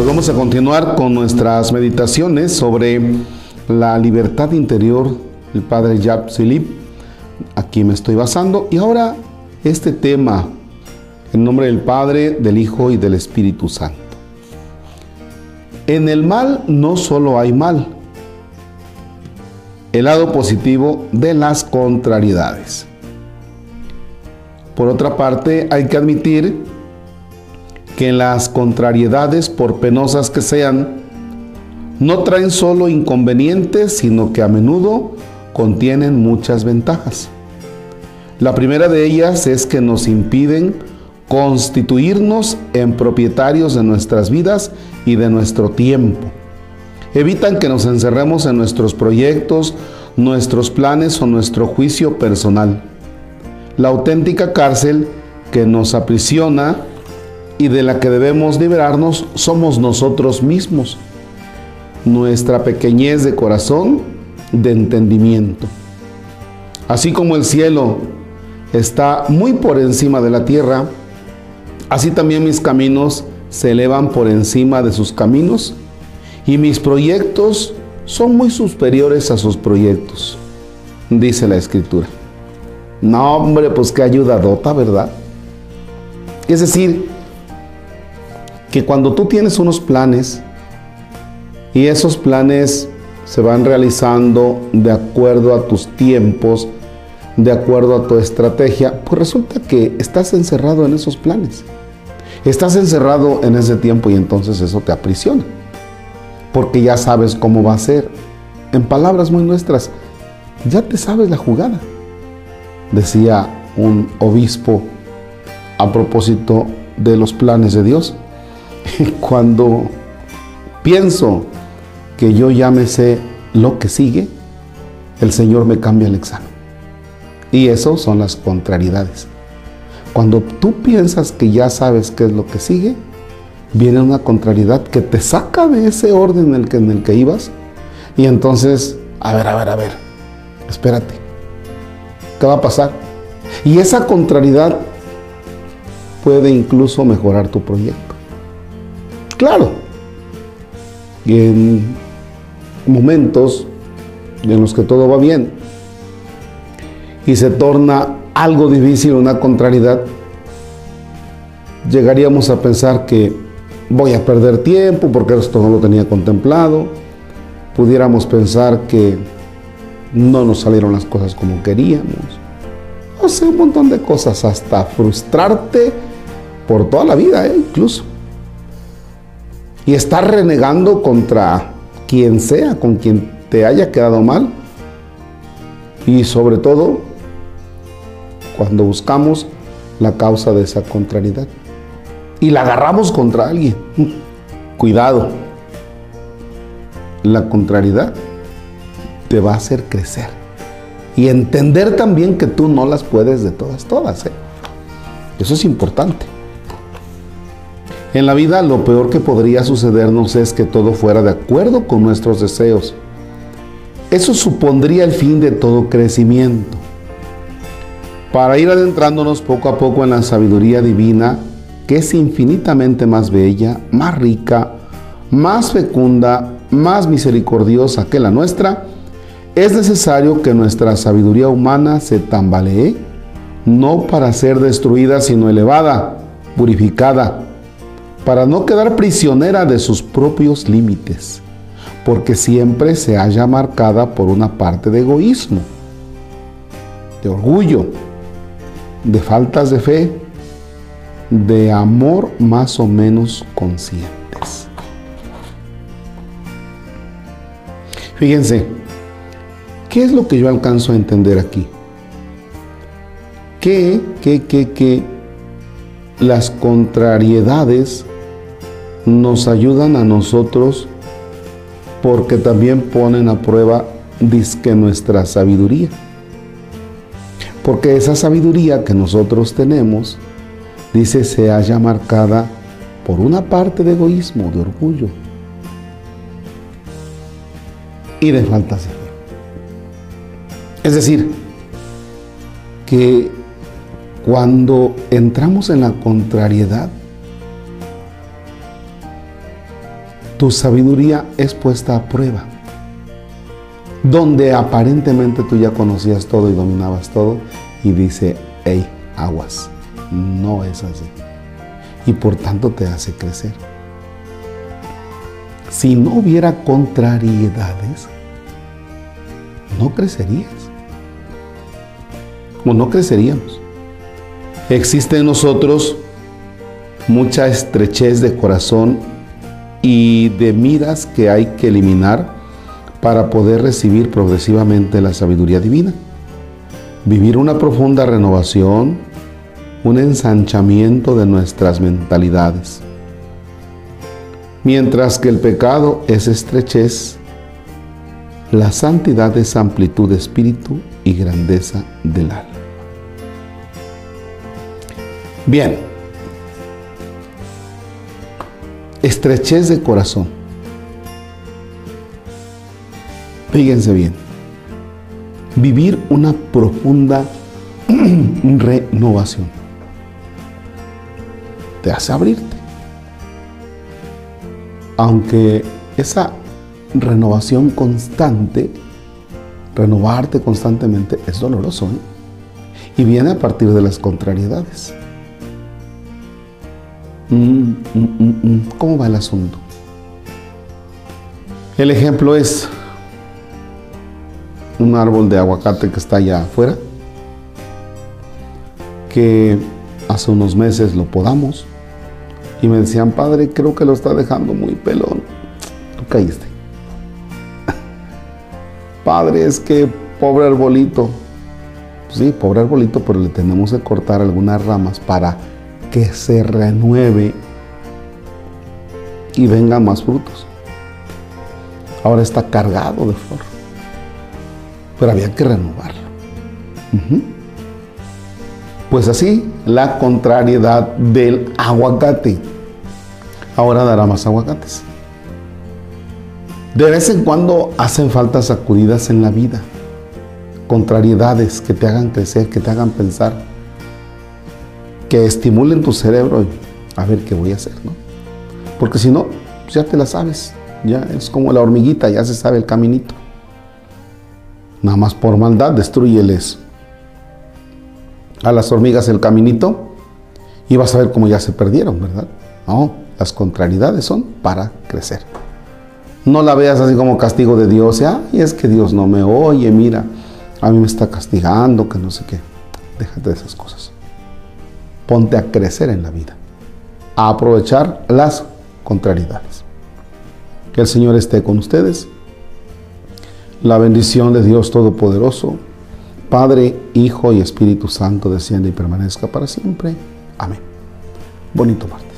Pues vamos a continuar con nuestras meditaciones sobre la libertad interior del padre Jacques Philippe. Aquí me estoy basando. Y ahora este tema, en nombre del Padre, del Hijo y del Espíritu Santo. En el mal no solo hay mal, el lado positivo de las contrariedades. Por otra parte, hay que admitir que las contrariedades, por penosas que sean, no traen solo inconvenientes, sino que a menudo contienen muchas ventajas. La primera de ellas es que nos impiden constituirnos en propietarios de nuestras vidas y de nuestro tiempo. Evitan que nos encerremos en nuestros proyectos, nuestros planes o nuestro juicio personal. La auténtica cárcel que nos aprisiona y de la que debemos liberarnos somos nosotros mismos, nuestra pequeñez de corazón, de entendimiento. Así como el cielo está muy por encima de la tierra, así también mis caminos se elevan por encima de sus caminos y mis proyectos son muy superiores a sus proyectos, dice la escritura. No, hombre, pues qué ayudadota, ¿verdad? Es decir, que cuando tú tienes unos planes y esos planes se van realizando de acuerdo a tus tiempos, de acuerdo a tu estrategia, pues resulta que estás encerrado en esos planes. Estás encerrado en ese tiempo y entonces eso te aprisiona. Porque ya sabes cómo va a ser. En palabras muy nuestras, ya te sabes la jugada. Decía un obispo a propósito de los planes de Dios. cuando pienso que yo ya me sé lo que sigue, el Señor me cambia el examen. Y eso son las contrariedades. Cuando tú piensas que ya sabes qué es lo que sigue, viene una contrariedad que te saca de ese orden en el que, en el que ibas. Y entonces, a ver, a ver, a ver, espérate. ¿Qué va a pasar? Y esa contrariedad puede incluso mejorar tu proyecto. Claro, y en momentos en los que todo va bien y se torna algo difícil, una contrariedad, llegaríamos a pensar que voy a perder tiempo porque esto no lo tenía contemplado, pudiéramos pensar que no nos salieron las cosas como queríamos, o sea, un montón de cosas, hasta frustrarte por toda la vida, ¿eh? incluso y estar renegando contra quien sea, con quien te haya quedado mal. Y sobre todo, cuando buscamos la causa de esa contrariedad y la agarramos contra alguien. Cuidado, la contrariedad te va a hacer crecer y entender también que tú no las puedes de todas, todas. ¿eh? Eso es importante. En la vida lo peor que podría sucedernos es que todo fuera de acuerdo con nuestros deseos. Eso supondría el fin de todo crecimiento. Para ir adentrándonos poco a poco en la sabiduría divina, que es infinitamente más bella, más rica, más fecunda, más misericordiosa que la nuestra, es necesario que nuestra sabiduría humana se tambalee, no para ser destruida, sino elevada, purificada, para no quedar prisionera de sus propios límites, porque siempre se halla marcada por una parte de egoísmo, de orgullo, de faltas de fe, de amor más o menos conscientes. Fíjense, ¿qué es lo que yo alcanzo a entender aquí? Que, que, que, que las contrariedades nos ayudan a nosotros porque también ponen a prueba disque nuestra sabiduría. Porque esa sabiduría que nosotros tenemos, dice, se haya marcada por una parte de egoísmo, de orgullo y de fe. Es decir, que cuando entramos en la contrariedad, tu sabiduría es puesta a prueba. Donde aparentemente tú ya conocías todo y dominabas todo y dice, hey, aguas, no es así. Y por tanto te hace crecer. Si no hubiera contrariedades, no crecerías. O no creceríamos. Existe en nosotros mucha estrechez de corazón y de miras que hay que eliminar para poder recibir progresivamente la sabiduría divina. Vivir una profunda renovación, un ensanchamiento de nuestras mentalidades. Mientras que el pecado es estrechez, la santidad es amplitud de espíritu y grandeza del alma. Bien, estrechez de corazón. Fíjense bien, vivir una profunda renovación te hace abrirte. Aunque esa renovación constante, renovarte constantemente es doloroso ¿eh? y viene a partir de las contrariedades. Mm, mm, mm, ¿Cómo va el asunto? El ejemplo es un árbol de aguacate que está allá afuera, que hace unos meses lo podamos y me decían, padre, creo que lo está dejando muy pelón. Tú caíste. padre, es que pobre arbolito. Sí, pobre arbolito, pero le tenemos que cortar algunas ramas para que se renueve y vengan más frutos. Ahora está cargado de flor, pero había que renovarlo. Pues así, la contrariedad del aguacate. Ahora dará más aguacates. De vez en cuando hacen falta sacudidas en la vida, contrariedades que te hagan crecer, que te hagan pensar que estimulen tu cerebro y a ver qué voy a hacer, ¿no? Porque si no, pues ya te la sabes, ya es como la hormiguita, ya se sabe el caminito. Nada más por maldad, destruyeles a las hormigas el caminito y vas a ver cómo ya se perdieron, ¿verdad? No, las contrariedades son para crecer. No la veas así como castigo de Dios, y es que Dios no me oye, mira, a mí me está castigando, que no sé qué. Déjate de esas cosas ponte a crecer en la vida, a aprovechar las contrariedades. Que el Señor esté con ustedes. La bendición de Dios Todopoderoso, Padre, Hijo y Espíritu Santo, desciende y permanezca para siempre. Amén. Bonito martes.